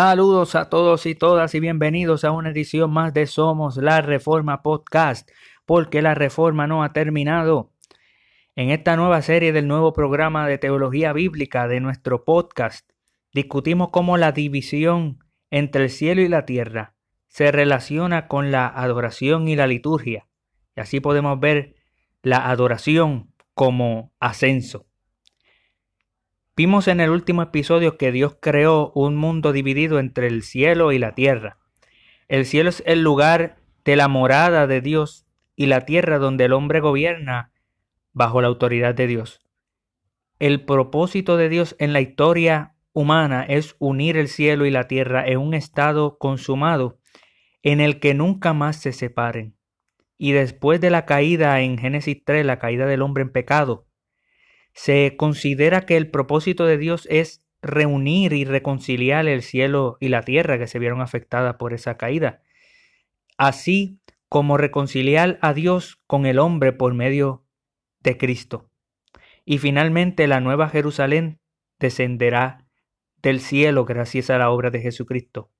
Saludos a todos y todas y bienvenidos a una edición más de Somos la Reforma Podcast, porque la reforma no ha terminado. En esta nueva serie del nuevo programa de teología bíblica de nuestro podcast, discutimos cómo la división entre el cielo y la tierra se relaciona con la adoración y la liturgia. Y así podemos ver la adoración como ascenso. Vimos en el último episodio que Dios creó un mundo dividido entre el cielo y la tierra. El cielo es el lugar de la morada de Dios y la tierra donde el hombre gobierna bajo la autoridad de Dios. El propósito de Dios en la historia humana es unir el cielo y la tierra en un estado consumado en el que nunca más se separen. Y después de la caída en Génesis 3, la caída del hombre en pecado, se considera que el propósito de Dios es reunir y reconciliar el cielo y la tierra que se vieron afectadas por esa caída, así como reconciliar a Dios con el hombre por medio de Cristo. Y finalmente la nueva Jerusalén descenderá del cielo gracias a la obra de Jesucristo.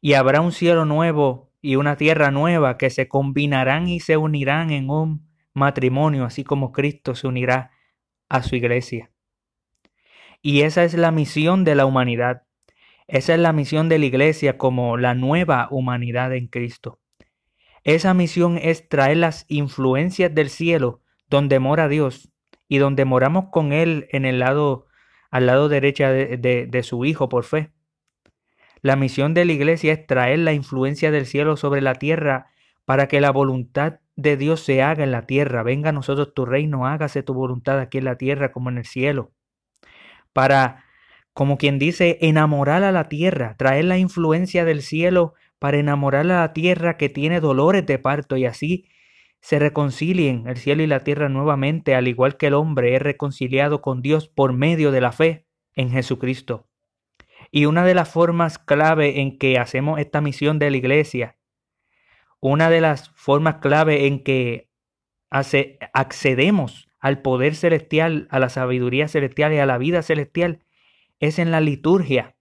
Y habrá un cielo nuevo y una tierra nueva que se combinarán y se unirán en un matrimonio, así como Cristo se unirá a su iglesia. Y esa es la misión de la humanidad. Esa es la misión de la iglesia como la nueva humanidad en Cristo. Esa misión es traer las influencias del cielo donde mora Dios y donde moramos con Él en el lado, al lado derecha de, de su Hijo por fe. La misión de la iglesia es traer la influencia del cielo sobre la tierra para que la voluntad de Dios se haga en la tierra. Venga a nosotros tu reino, hágase tu voluntad aquí en la tierra como en el cielo. Para, como quien dice, enamorar a la tierra, traer la influencia del cielo para enamorar a la tierra que tiene dolores de parto y así se reconcilien el cielo y la tierra nuevamente, al igual que el hombre es reconciliado con Dios por medio de la fe en Jesucristo. Y una de las formas clave en que hacemos esta misión de la iglesia una de las formas clave en que accedemos al poder celestial, a la sabiduría celestial y a la vida celestial es en la liturgia.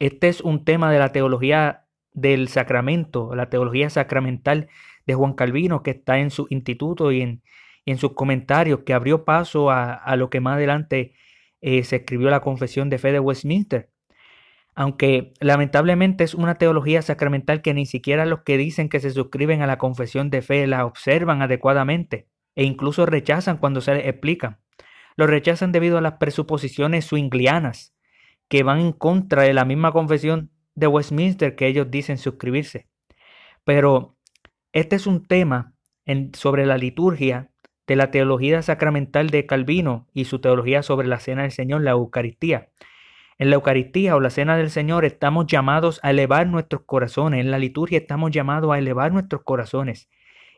Este es un tema de la teología del sacramento, la teología sacramental de Juan Calvino, que está en su instituto y en, sus comentarios, que abrió paso a, lo que más adelante eh, se escribió la Confesión de Fe de Westminster aunque lamentablemente es una teología sacramental que ni siquiera los que dicen que se suscriben a la confesión de fe la observan adecuadamente e incluso rechazan cuando se les explica. Lo rechazan debido a las presuposiciones swinglianas que van en contra de la misma confesión de Westminster que ellos dicen suscribirse. Pero este es un tema sobre la liturgia de la teología sacramental de Calvino y su teología sobre la cena del Señor, la Eucaristía. En la Eucaristía o la Cena del Señor estamos llamados a elevar nuestros corazones. En la liturgia estamos llamados a elevar nuestros corazones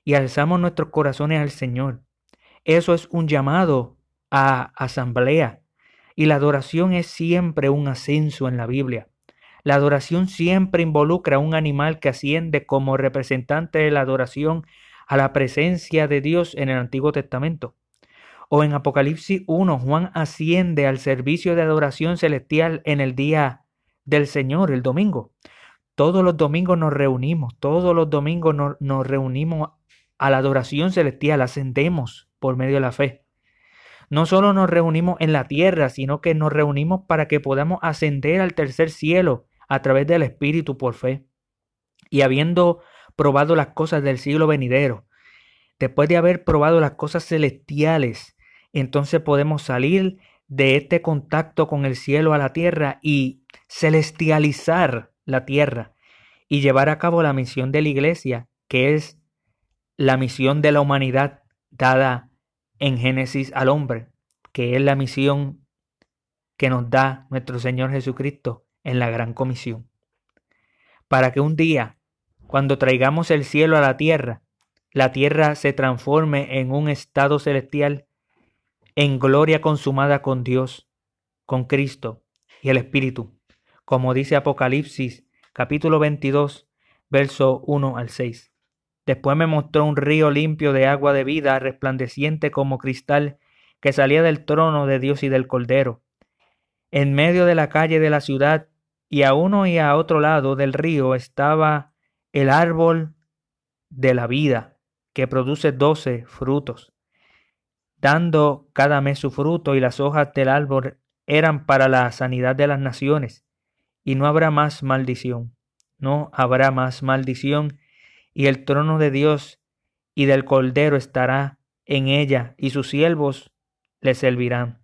y alzamos nuestros corazones al Señor. Eso es un llamado a asamblea. Y la adoración es siempre un ascenso en la Biblia. La adoración siempre involucra a un animal que asciende como representante de la adoración a la presencia de Dios en el Antiguo Testamento. O en Apocalipsis 1, Juan asciende al servicio de adoración celestial en el día del Señor, el domingo. Todos los domingos nos reunimos, todos los domingos nos, reunimos a la adoración celestial, ascendemos por medio de la fe. No solo nos reunimos en la tierra, sino que nos reunimos para que podamos ascender al tercer cielo a través del Espíritu por fe. Y habiendo probado las cosas del siglo venidero, después de haber probado las cosas celestiales, entonces podemos salir de este contacto con el cielo a la tierra y celestializar la tierra y llevar a cabo la misión de la iglesia, que es la misión de la humanidad dada en Génesis al hombre, que es la misión que nos da nuestro Señor Jesucristo en la gran comisión. Para que un día, cuando traigamos el cielo a la tierra, la tierra se transforme en un estado celestial en gloria consumada con Dios, con Cristo y el Espíritu, como dice Apocalipsis capítulo 22, verso 1 al 6. Después me mostró un río limpio de agua de vida, resplandeciente como cristal, que salía del trono de Dios y del Cordero. En medio de la calle de la ciudad y a uno y a otro lado del río estaba el árbol de la vida, que produce doce frutos, dando cada mes su fruto, y las hojas del árbol eran para la sanidad de las naciones, y no habrá más maldición, no habrá más maldición, y el trono de Dios y del Cordero estará en ella, y sus siervos le servirán,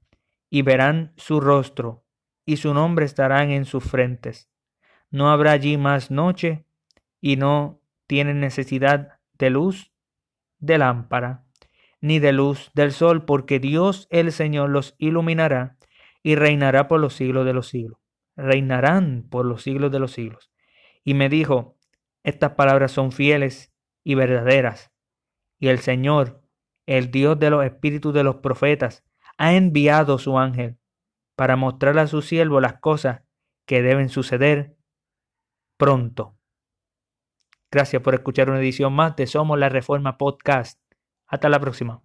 y verán su rostro, y su nombre estarán en sus frentes. No habrá allí más noche, y no tienen necesidad de luz de lámpara, ni de luz del sol, porque Dios el Señor los iluminará y reinará por los siglos de los siglos. Reinarán por los siglos de los siglos. Y me dijo, estas palabras son fieles y verdaderas. Y el Señor, el Dios de los espíritus de los profetas, ha enviado su ángel para mostrar a su siervo las cosas que deben suceder pronto. Gracias por escuchar una edición más de Somos la Reforma Podcast. Hasta la próxima.